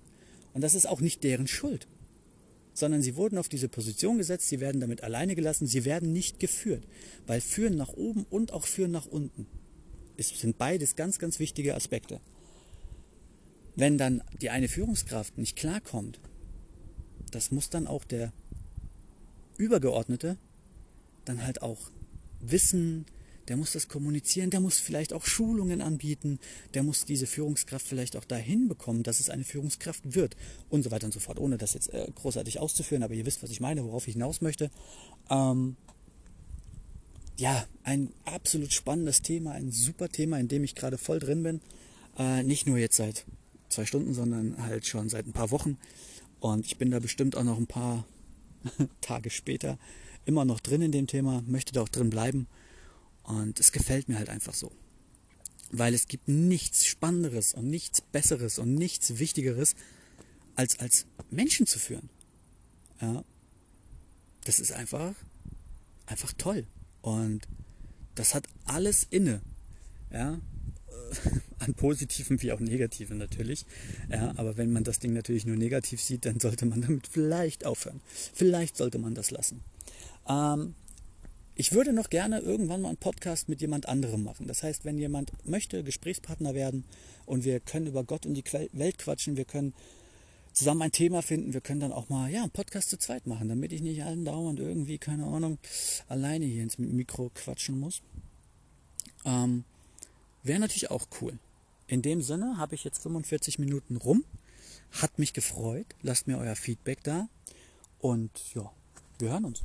Und das ist auch nicht deren Schuld sondern sie wurden auf diese Position gesetzt, sie werden damit alleine gelassen, sie werden nicht geführt. Weil führen nach oben und auch führen nach unten es sind beides ganz, ganz wichtige Aspekte. Wenn dann die eine Führungskraft nicht klarkommt, das muss dann auch der Übergeordnete dann halt auch wissen, der muss das kommunizieren, der muss vielleicht auch Schulungen anbieten, der muss diese Führungskraft vielleicht auch dahin bekommen, dass es eine Führungskraft wird und so weiter und so fort, ohne das jetzt äh, großartig auszuführen, aber ihr wisst, was ich meine, worauf ich hinaus möchte. Ähm, ja, ein absolut spannendes Thema, ein super Thema, in dem ich gerade voll drin bin. Äh, nicht nur jetzt seit zwei Stunden, sondern halt schon seit ein paar Wochen. Und ich bin da bestimmt auch noch ein paar Tage später immer noch drin in dem Thema, möchte da auch drin bleiben. Und es gefällt mir halt einfach so. Weil es gibt nichts Spannenderes und nichts Besseres und nichts Wichtigeres, als als Menschen zu führen. Ja. Das ist einfach, einfach toll. Und das hat alles inne. Ja. An positiven wie auch negativen natürlich. Ja, aber wenn man das Ding natürlich nur negativ sieht, dann sollte man damit vielleicht aufhören. Vielleicht sollte man das lassen. Ähm, ich würde noch gerne irgendwann mal einen Podcast mit jemand anderem machen. Das heißt, wenn jemand möchte, Gesprächspartner werden und wir können über Gott und die Welt quatschen, wir können zusammen ein Thema finden, wir können dann auch mal ja, einen Podcast zu zweit machen, damit ich nicht allen dauernd irgendwie, keine Ahnung, alleine hier ins Mikro quatschen muss. Ähm, Wäre natürlich auch cool. In dem Sinne habe ich jetzt 45 Minuten rum. Hat mich gefreut. Lasst mir euer Feedback da. Und ja, wir hören uns.